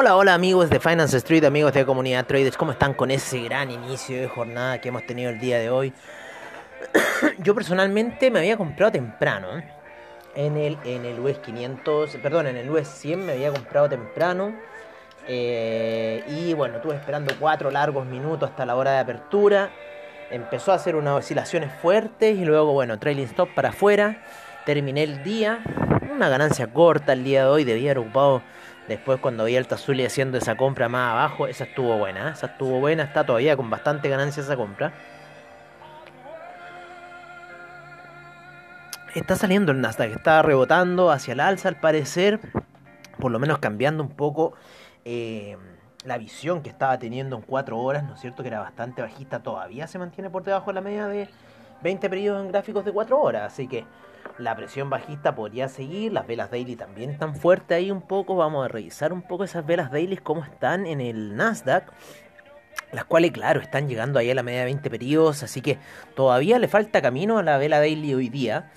Hola, hola amigos de Finance Street, amigos de Comunidad Traders, ¿cómo están con ese gran inicio de jornada que hemos tenido el día de hoy? Yo personalmente me había comprado temprano en el, en el US 500, perdón, en el US 100 me había comprado temprano eh, y bueno, estuve esperando cuatro largos minutos hasta la hora de apertura. Empezó a hacer unas oscilaciones fuertes y luego, bueno, trailing stop para afuera. Terminé el día, una ganancia corta el día de hoy, debía haber ocupado Después cuando vi al Tazuli haciendo esa compra más abajo, esa estuvo buena, ¿eh? esa estuvo buena, está todavía con bastante ganancia esa compra. Está saliendo el Nasdaq, está rebotando hacia el alza al parecer, por lo menos cambiando un poco eh, la visión que estaba teniendo en 4 horas, ¿no es cierto? Que era bastante bajista, todavía se mantiene por debajo de la media de 20 periodos en gráficos de 4 horas, así que la presión bajista podría seguir, las velas daily también están fuertes ahí un poco, vamos a revisar un poco esas velas daily cómo están en el Nasdaq. Las cuales, claro, están llegando ahí a la media de 20 periodos, así que todavía le falta camino a la vela daily hoy día.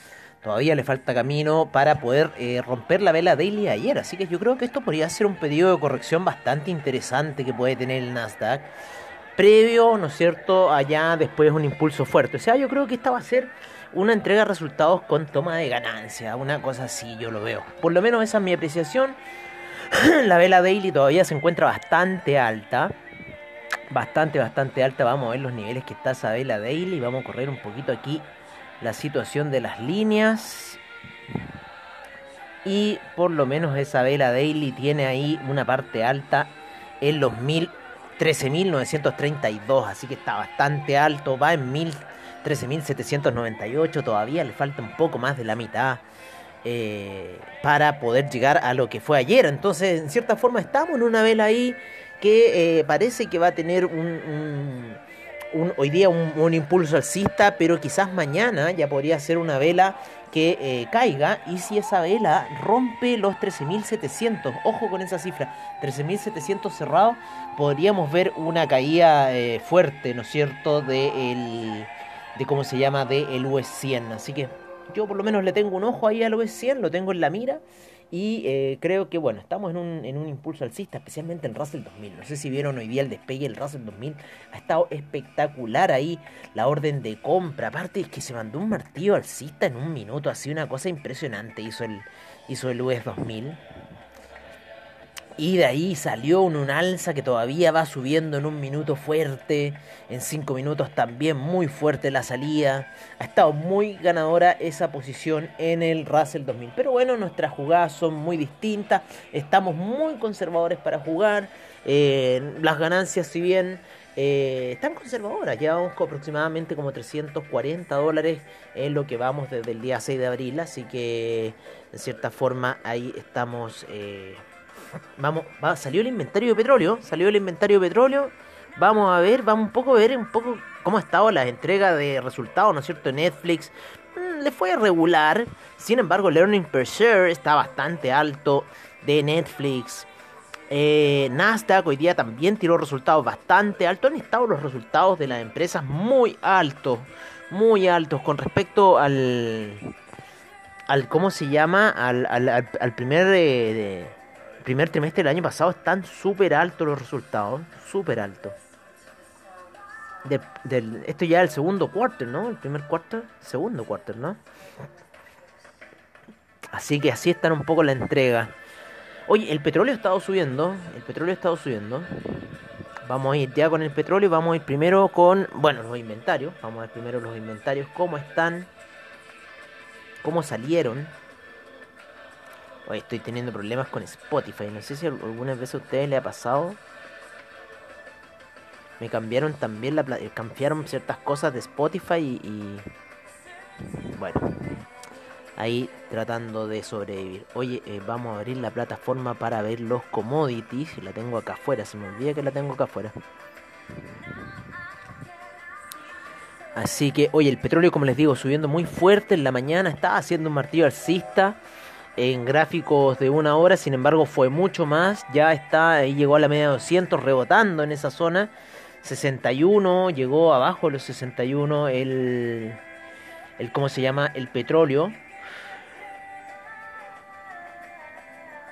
Todavía le falta camino para poder eh, romper la vela daily ayer. Así que yo creo que esto podría ser un pedido de corrección bastante interesante que puede tener el Nasdaq. Previo, ¿no es cierto? Allá después un impulso fuerte. O sea, yo creo que esta va a ser una entrega de resultados con toma de ganancia, una cosa así yo lo veo. Por lo menos esa es mi apreciación. La vela daily todavía se encuentra bastante alta. Bastante, bastante alta. Vamos a ver los niveles que está esa vela daily. Vamos a correr un poquito aquí la situación de las líneas. Y por lo menos esa vela daily tiene ahí una parte alta en los 13.932. Así que está bastante alto. Va en 1000 13.798, todavía le falta un poco más de la mitad eh, para poder llegar a lo que fue ayer. Entonces, en cierta forma, estamos en una vela ahí que eh, parece que va a tener un, hoy día un, impulso alcista, pero quizás mañana ya podría ser una vela que eh, caiga y si esa vela rompe los 13.700, ojo con esa cifra, 13.700 cerrados, podríamos ver una caída fuerte, ¿no es cierto?, de el de cómo se llama de el US 100. Así que yo por lo menos le tengo un ojo ahí al US 100, lo tengo en la mira. Y eh, creo que bueno, estamos en un, en un impulso alcista, especialmente en Russell 2000. No sé si vieron hoy día el despegue del Russell 2000. Ha estado espectacular ahí la orden de compra. Aparte es que se mandó un martillo alcista en un minuto. Así una cosa impresionante hizo el, hizo el US 2000. Y de ahí salió un, alza que todavía va subiendo en un minuto fuerte. En cinco minutos también muy fuerte la salida. Ha estado muy ganadora esa posición en el Russell 2000. Pero bueno, nuestras jugadas son muy distintas. Estamos muy conservadores para jugar. Eh, las ganancias, si bien eh, están conservadoras, llevamos aproximadamente como 340 dólares en lo que vamos desde el día 6 de abril. Así que, de cierta forma, ahí estamos. Eh, Vamos, va, salió el inventario de petróleo, salió el inventario de petróleo. Vamos a ver, vamos un poco a ver un poco cómo ha estado la entrega de resultados, ¿no es cierto? Netflix mm, le fue regular. Sin embargo, el earning per share está bastante alto de Netflix. Eh, Nasdaq hoy día también tiró resultados bastante altos. Han estado los resultados de las empresas muy altos, muy altos con respecto al, al ¿cómo se llama? Al, al, primer de primer trimestre del año pasado están súper altos los resultados, súper altos. esto ya es el segundo quarter, ¿no? El primer quarter, segundo quarter, ¿no? Así que así están un poco la entrega. Oye, el petróleo ha estado subiendo, el petróleo ha estado subiendo. Vamos a ir ya con el petróleo, vamos a ir primero con, bueno, los inventarios. Vamos a ver primero los inventarios, cómo están, cómo salieron Hoy estoy teniendo problemas con Spotify. No sé si alguna vez a ustedes le ha pasado. Me cambiaron también la cambiaron ciertas cosas de Spotify y, bueno, ahí tratando de sobrevivir. Oye, eh, vamos a abrir la plataforma para ver los commodities. La tengo acá afuera, se me olvida que la tengo acá afuera. Así que, oye, el petróleo, como les digo, subiendo muy fuerte en la mañana, está haciendo un martillo alcista en gráficos de una hora, sin embargo fue mucho más, ya está, llegó a la media de 200 rebotando en esa zona, 61, llegó abajo de los 61 el, el ¿cómo se llama? El petróleo.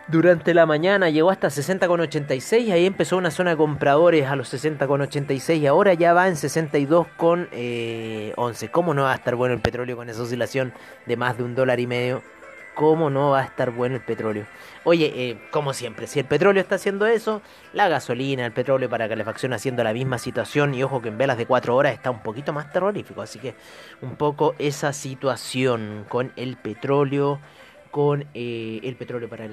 Durante la mañana llegó hasta 60,86 y ahí empezó una zona de compradores a los 60,86 y ahora ya va en 62,11. Eh, ¿Cómo no va a estar bueno el petróleo con esa oscilación de más de un dólar y medio? ¿Cómo no va a estar bueno el petróleo? Oye, eh, como siempre, si el petróleo está haciendo eso, la gasolina, el petróleo para calefacción haciendo la misma situación y ojo que en velas de 4 horas está un poquito más terrorífico. Así que un poco esa situación con el petróleo con eh, el petróleo para,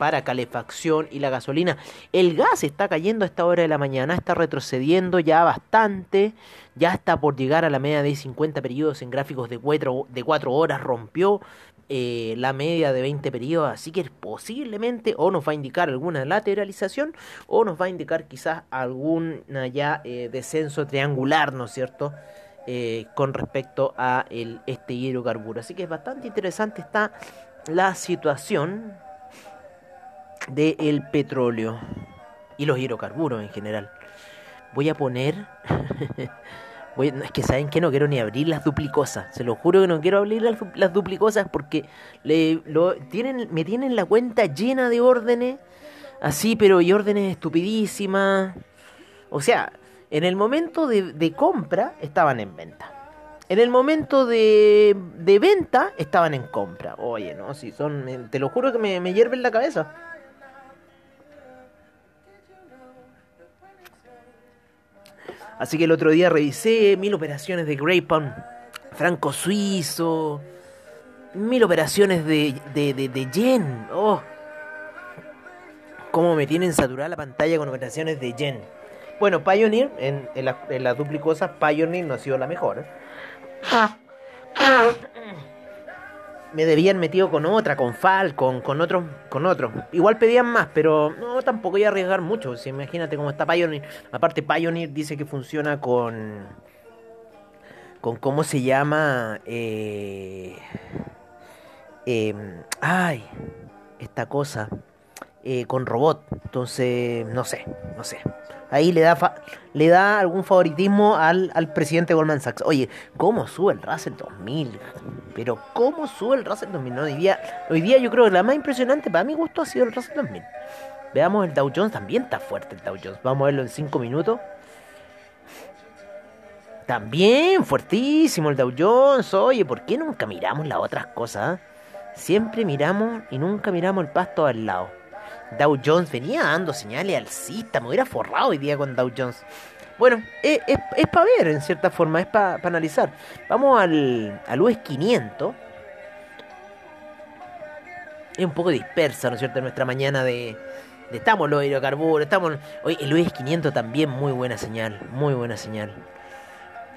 para calefacción y la gasolina. El gas está cayendo a esta hora de la mañana, está retrocediendo ya bastante, ya está por llegar a la media de 50 periodos en gráficos de 4, de 4 horas, rompió eh, la media de 20 periodos, así que posiblemente o nos va a indicar alguna lateralización o nos va a indicar quizás algún ya eh, descenso triangular, ¿no es cierto? Eh, con respecto a este hidrocarburo. Así que es bastante interesante está la situación del petróleo y los hidrocarburos en general. Voy a poner... voy, es que saben que no quiero ni abrir las duplicosas. Se lo juro que no quiero abrir las, duplicosas porque me tienen la cuenta llena de órdenes. Así, pero y órdenes estupidísimas. O sea, en el momento de, compra estaban en venta. En el momento de, de, venta estaban en compra. Oye, no, si son. Te lo juro que me, me hierven la cabeza. Así que el otro día revisé mil operaciones de Grapon, franco suizo, mil operaciones de, de, de, de yen. Oh, cómo me tienen saturada la pantalla con operaciones de yen. Bueno, Pioneer, en, las duplicosas, Pioneer no ha sido la mejor. ¿eh? Me debían metido con otra, con Falcon, con otros, con otros. Igual pedían más, pero no tampoco iba a arriesgar mucho. Si imagínate cómo está Pioneer. Aparte, Pioneer dice que funciona con. con cómo se llama. Eh, eh, ay, esta cosa. Eh, con robot. Entonces, no sé, no sé. Ahí le da, le da algún favoritismo al, al presidente Goldman Sachs. Oye, ¿cómo sube el Russell 2000? Pero ¿cómo sube el Russell 2000? hoy, día, hoy día yo creo que la más impresionante para mi gusto ha sido el Russell 2000. Veamos el Dow Jones, también está fuerte el Dow Jones. Vamos a verlo en 5 minutos. También fuertísimo el Dow Jones. Oye, ¿por qué nunca miramos las otras cosas? Siempre miramos y nunca miramos el pasto al lado. Dow Jones venía dando señales alcistas, me hubiera forrado hoy día con Dow Jones. Bueno, es, es, para ver en cierta forma, es para analizar. Vamos al, al US 500. Es un poco dispersa, ¿no es cierto? En nuestra mañana de, de estamos los hidrocarburos, estamos... Hoy el US 500 también muy buena señal, muy buena señal.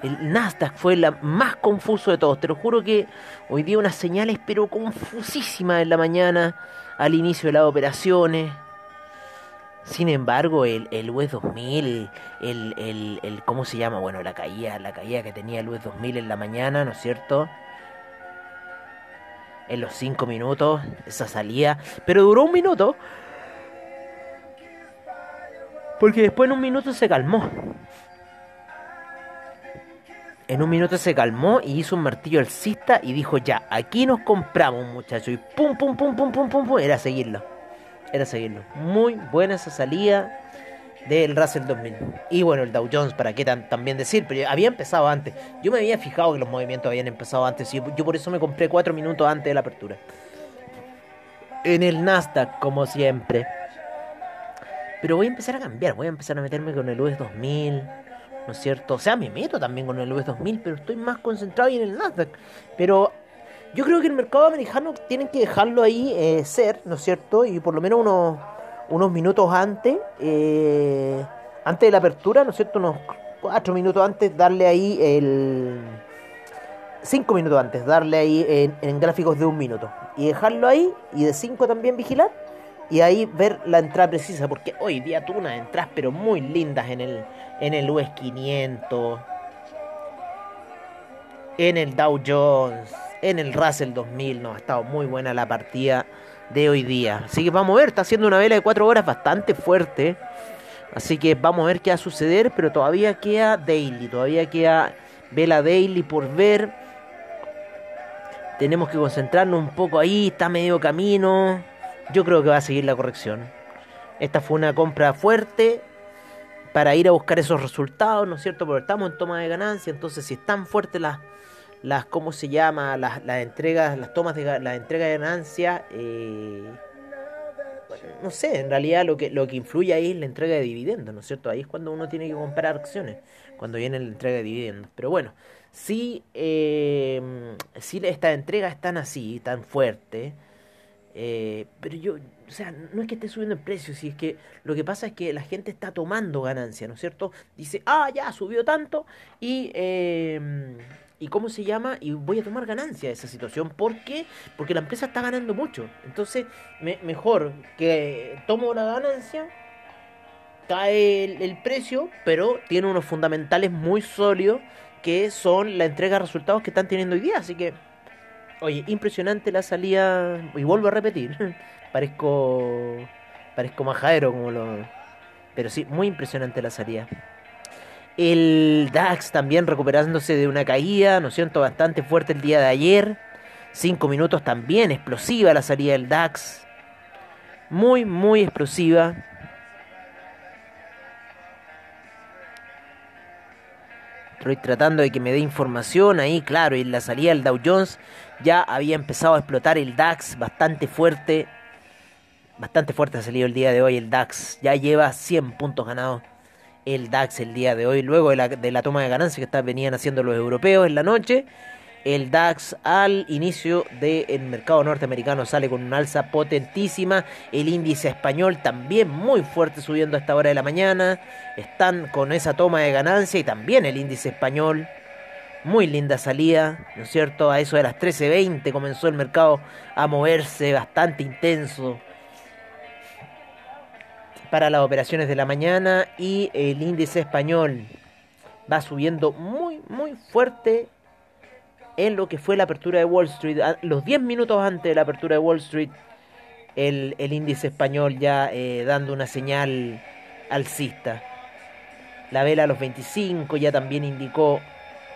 El Nasdaq fue la más confuso de todos. Te lo juro que hoy día unas señales pero confusísimas en la mañana al inicio de las operaciones. Sin embargo, el, el US 2000, el, el, el, ¿cómo se llama? Bueno, la caída, la caída que tenía el US 2000 en la mañana, ¿no es cierto? En los 5 minutos, esa salida, pero duró un minuto. Porque después en un minuto se calmó. En un minuto se calmó y hizo un martillo alcista y dijo ya, aquí nos compramos muchachos. Y pum, pum, pum, pum, pum, pum, pum, era seguirlo. Era seguirlo. Muy buena esa salida del Russell 2000. Y bueno, el Dow Jones, para qué tan, también decir, pero había empezado antes. Yo me había fijado que los movimientos habían empezado antes y yo por eso me compré cuatro minutos antes de la apertura. En el Nasdaq, como siempre. Pero voy a empezar a cambiar, voy a empezar a meterme con el US 2000 ¿no es cierto? O sea, me meto también con el US 2000, pero estoy más concentrado ahí en el Nasdaq. Pero yo creo que el mercado americano tienen que dejarlo ahí eh, ser, ¿no es cierto? Y por lo menos unos, unos minutos antes, eh, antes de la apertura, ¿no es cierto? Unos cuatro minutos antes, darle ahí el... Cinco minutos antes, darle ahí en, en gráficos de un minuto. Y dejarlo ahí, y de cinco también vigilar y ahí ver la entrada precisa, porque hoy día tuvo unas entradas pero muy lindas en el, en el US 500, en el Dow Jones, en el Russell 2000, no, ha estado muy buena la partida de hoy día. Así que vamos a ver, está haciendo una vela de 4 horas bastante fuerte. Así que vamos a ver qué va a suceder, pero todavía queda daily, todavía queda vela daily por ver. Tenemos que concentrarnos un poco ahí, está medio camino yo creo que va a seguir la corrección. Esta fue una compra fuerte para ir a buscar esos resultados, ¿no es cierto? Porque estamos en toma de ganancia, entonces si están fuertes las, las ¿cómo se llama? Las, las entregas, las tomas de la entrega de ganancia, eh, no sé, en realidad lo que, lo que influye ahí es la entrega de dividendos, ¿no es cierto? Ahí es cuando uno tiene que comprar acciones, cuando viene la entrega de dividendos. Pero bueno, si, eh, si estas entregas están así, tan fuertes, eh, pero yo, o sea, no es que esté subiendo el precio, si es que lo que pasa es que la gente está tomando ganancia, ¿no es cierto? Dice, ah, ya, subió tanto y... Eh, ¿Y cómo se llama? Y voy a tomar ganancia de esa situación. ¿Por qué? Porque la empresa está ganando mucho. Entonces, mejor que tomo la ganancia, cae el, precio, pero tiene unos fundamentales muy sólidos que son la entrega de resultados que están teniendo hoy día. Así que, oye, impresionante la salida. Y vuelvo a repetir, parezco, parezco majadero como lo... Pero sí, muy impresionante la salida. El DAX también recuperándose de una caída, ¿no es cierto? Bastante fuerte el día de ayer. Cinco minutos también, explosiva la salida del DAX. Muy, muy explosiva. Estoy tratando de que me dé información ahí, claro, y la salida del Dow Jones ya había empezado a explotar el DAX bastante fuerte. Bastante fuerte ha salido el día de hoy el DAX. Ya lleva 100 puntos ganados el DAX el día de hoy, luego de la, de la toma de ganancias que venían haciendo los europeos en la noche. El DAX al inicio del mercado norteamericano sale con una alza potentísima. El índice español también muy fuerte subiendo a esta hora de la mañana. Están con esa toma de ganancia y también el índice español. Muy linda salida, ¿no es cierto? A eso de las 13.20 comenzó el mercado a moverse bastante intenso para las operaciones de la mañana y el índice español va subiendo muy muy fuerte en lo que fue la apertura de Wall Street. Los 10 minutos antes de la apertura de Wall Street, el, índice español ya eh, dando una señal alcista. La vela a los 25 ya también indicó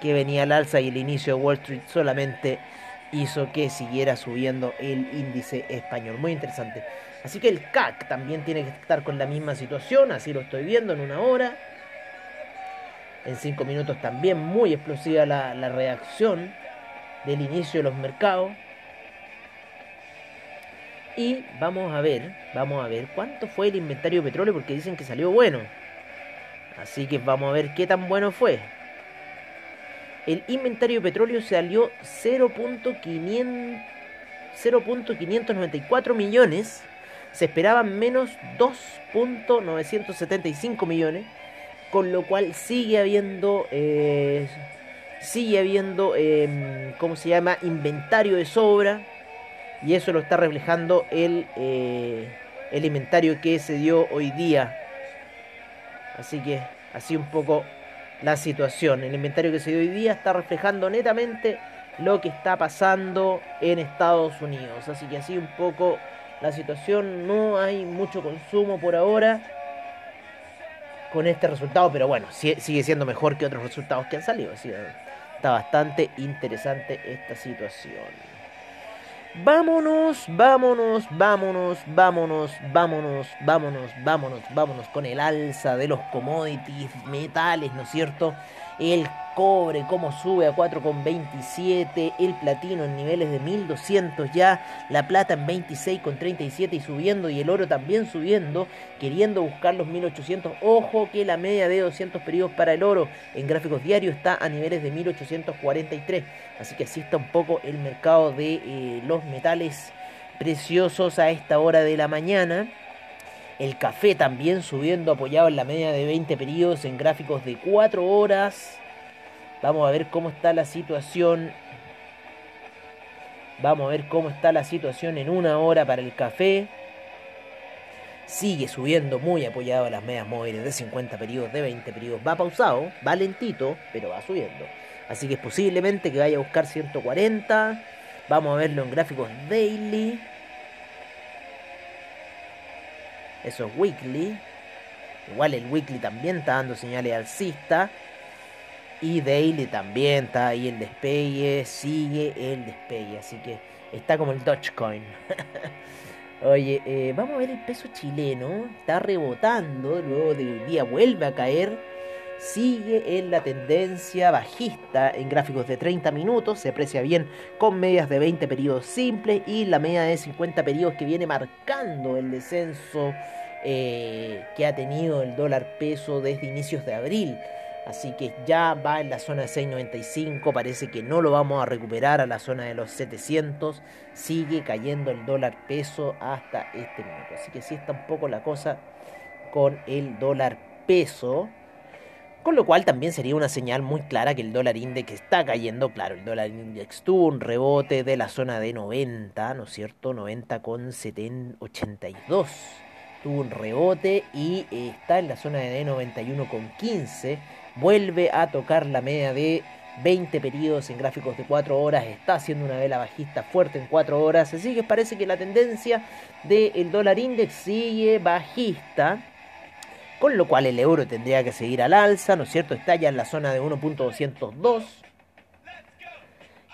que venía al alza y el inicio de Wall Street solamente hizo que siguiera subiendo el índice español. Muy interesante. Así que el CAC también tiene que estar con la misma situación, así lo estoy viendo en una hora. En cinco minutos también muy explosiva la, reacción del inicio de los mercados. Y vamos a ver, vamos a ver cuánto fue el inventario de petróleo porque dicen que salió bueno. Así que vamos a ver qué tan bueno fue. El inventario de petróleo salió 0.594 millones se esperaban menos 2.975 millones, con lo cual sigue habiendo, eh, sigue habiendo, eh, ¿cómo se llama?, inventario de sobra, y eso lo está reflejando el, eh, el inventario que se dio hoy día. Así que así un poco la situación. El inventario que se dio hoy día está reflejando netamente lo que está pasando en Estados Unidos. Así que así un poco la situación, no hay mucho consumo por ahora con este resultado, pero bueno, sigue siendo mejor que otros resultados que han salido. Así está bastante interesante esta situación. Vámonos, vámonos, vámonos, vámonos, vámonos, vámonos, vámonos, vámonos con el alza de los commodities, metales, ¿no es cierto? El cobre, cómo sube a 4,27, el platino en niveles de 1200 ya, la plata en 26,37 y subiendo, y el oro también subiendo, queriendo buscar los 1800. Ojo que la media de 200 periodos para el oro en gráficos diarios está a niveles de 1843, así que así está un poco el mercado de eh, los metales preciosos a esta hora de la mañana. El café también subiendo, apoyado en la media de 20 periodos en gráficos de 4 horas. Vamos a ver cómo está la situación. Vamos a ver cómo está la situación en una hora para el café. Sigue subiendo muy apoyado a las medias móviles de 50 periodos, de 20 periodos. Va pausado, va lentito, pero va subiendo. Así que es posiblemente que vaya a buscar 140. Vamos a verlo en gráficos daily. Eso es weekly. Igual el weekly también está dando señales alcistas. Y Daily también está ahí el despegue, sigue el despegue, así que está como el Dogecoin. Oye, eh, vamos a ver el peso chileno. Está rebotando. Luego de día vuelve a caer. Sigue en la tendencia bajista en gráficos de 30 minutos. Se aprecia bien con medias de 20 periodos simples. Y la media de 50 periodos que viene marcando el descenso eh, que ha tenido el dólar peso desde inicios de abril. Así que ya va en la zona de 6.95, parece que no lo vamos a recuperar a la zona de los 700, sigue cayendo el dólar peso hasta este minuto. Así que sí está un poco la cosa con el dólar peso. Con lo cual también sería una señal muy clara que el dólar index está cayendo. Claro, el dólar index tuvo un rebote de la zona de 90, ¿no es cierto? 90 con 82. Tuvo un rebote y está en la zona de 91 con 15 vuelve a tocar la media de 20 periodos en gráficos de 4 horas, está haciendo una vela bajista fuerte en 4 horas, así que parece que la tendencia del dólar index sigue bajista, con lo cual el euro tendría que seguir al alza, ¿no es cierto? Está ya en la zona de 1.202.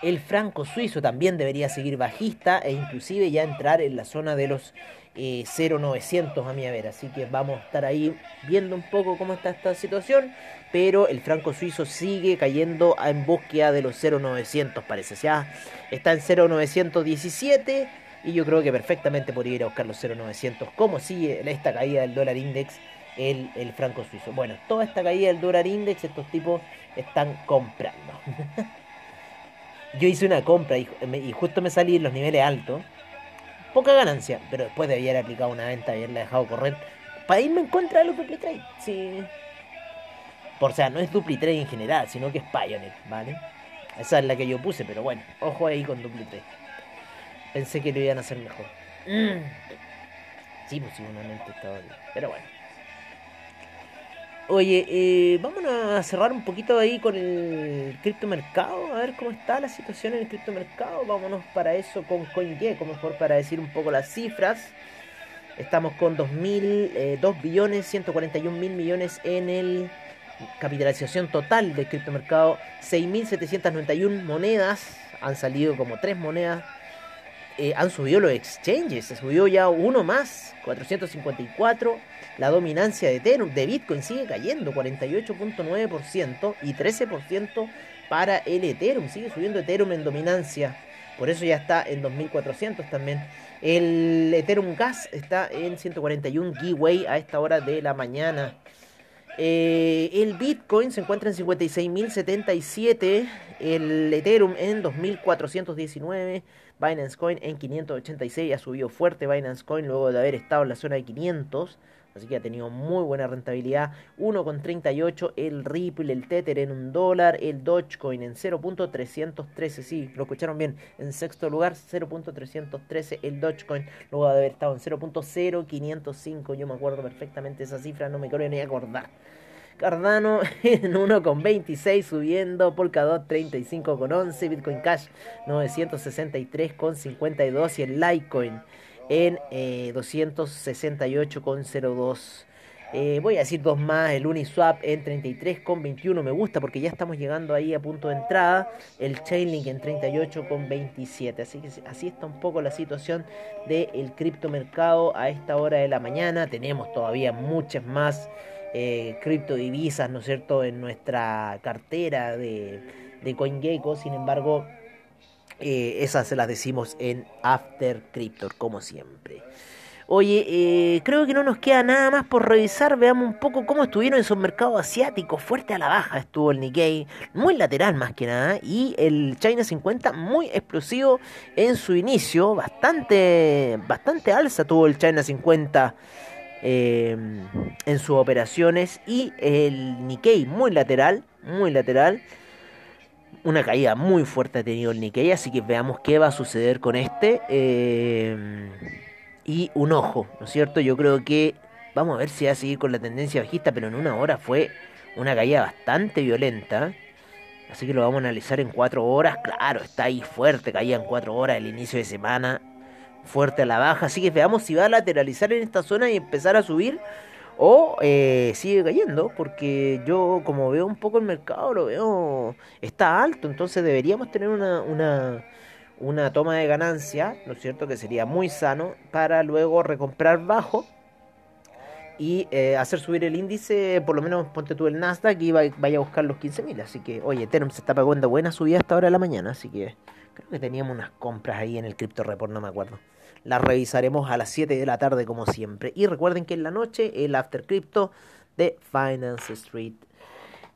El franco suizo también debería seguir bajista e inclusive ya entrar en la zona de los 0,900 eh, a mi ver. Así que vamos a estar ahí viendo un poco cómo está esta situación. Pero el franco suizo sigue cayendo en búsqueda de los 0,900 parece. Ya está en 0,917 y yo creo que perfectamente podría ir a buscar los 0,900. ¿Cómo sigue esta caída del dólar index? El, el franco suizo. Bueno, toda esta caída del dólar index, estos tipos están comprando. yo hice una compra y, y justo me salí en los niveles altos poca ganancia, pero después de haber aplicado una venta, haberla dejado correr, para irme en contra de los dupli trade. Sí. Por o sea, no es dupli trade en general, sino que es Pioneer, ¿vale? Esa es la que yo puse, pero bueno, ojo ahí con dupli trade. Pensé que lo iban a hacer mejor. Mm. Sí, pues estaba bien. Pero bueno. Oye, eh, vamos a cerrar un poquito ahí con el criptomercado, a ver cómo está la situación en el criptomercado. Vámonos para eso con CoinGecko, mejor para decir un poco las cifras. Estamos con 2.000, eh, 2 billones 141 mil millones en el capitalización total del criptomercado. 6.791 monedas, han salido como 3 monedas. Eh, han subido los exchanges, se subió ya uno más, 454 la dominancia de Ethereum, de Bitcoin sigue cayendo, 48.9% y 13% para el Ethereum, sigue subiendo Ethereum en dominancia, por eso ya está en 2400 también. El Ethereum Gas está en 141 giveaway a esta hora de la mañana. Eh, el Bitcoin se encuentra en 56.077, el Ethereum en 2.419, Binance Coin en 586, ha subido fuerte Binance Coin luego de haber estado en la zona de 500. Así que ha tenido muy buena rentabilidad. 1,38 el Ripple, el Tether en un dólar, el Dogecoin en 0.313. Sí, lo escucharon bien. En sexto lugar, 0.313 el Dogecoin. Luego de haber estado en 0.0505. Yo me acuerdo perfectamente esa cifra, no me quiero ni acordar. Cardano en 1,26 subiendo, Polkadot 35,11, Bitcoin Cash 963,52 y el Litecoin en eh, 268,02. Eh, voy a decir dos más, el Uniswap en 33,21 me gusta porque ya estamos llegando ahí a punto de entrada, el Chainlink en 38,27, así que así está un poco la situación del criptomercado a esta hora de la mañana, tenemos todavía muchas más eh, criptodivisas, ¿no es cierto?, en nuestra cartera de, de CoinGecko, sin embargo eh, esas se las decimos en After Crypto, como siempre. Oye, eh, creo que no nos queda nada más por revisar. Veamos un poco cómo estuvieron esos mercados asiáticos. Fuerte a la baja estuvo el Nikkei, muy lateral más que nada. Y el China 50 muy explosivo en su inicio. Bastante, bastante alza tuvo el China 50 eh, en sus operaciones. Y el Nikkei muy lateral, muy lateral una caída muy fuerte ha tenido el Nikkei, así que veamos qué va a suceder con este. Eh, y un ojo, ¿no es cierto? Yo creo que vamos a ver si va a seguir con la tendencia bajista, pero en una hora fue una caída bastante violenta. Así que lo vamos a analizar en cuatro horas. Claro, está ahí fuerte, caía en cuatro horas el inicio de semana. Fuerte a la baja. Así que veamos si va a lateralizar en esta zona y empezar a subir o eh, sigue cayendo, porque yo como veo un poco el mercado, lo veo, está alto, entonces deberíamos tener una, una, una toma de ganancia, ¿no es cierto? Que sería muy sano para luego recomprar bajo y eh, hacer subir el índice, por lo menos ponte tú el Nasdaq y vaya a buscar los 15.000. Así que, oye, Ethereum se está pagando buena subida hasta ahora de la mañana, así que creo que teníamos unas compras ahí en el Crypto Report, no me acuerdo. Las revisaremos a las 7 de la tarde como siempre. Y recuerden que en la noche el After Crypto de Finance Street.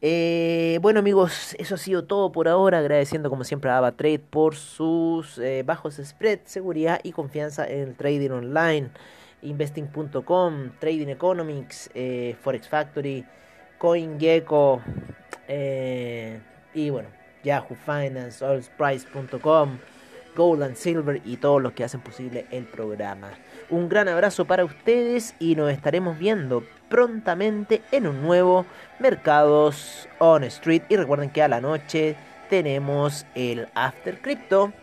Eh, bueno amigos, eso ha sido todo por ahora, agradeciendo como siempre a AvaTrade por sus eh, bajos spread, seguridad y confianza en el trading online investing.com, Trading Economics, eh, Forex Factory, CoinGecko y bueno, Yahoo Finance, OilPrice.com, Gold and Silver y todos los que hacen posible el programa. Un gran abrazo para ustedes y nos estaremos viendo prontamente en un nuevo Mercados on Street. Y recuerden que a la noche tenemos el After Crypto.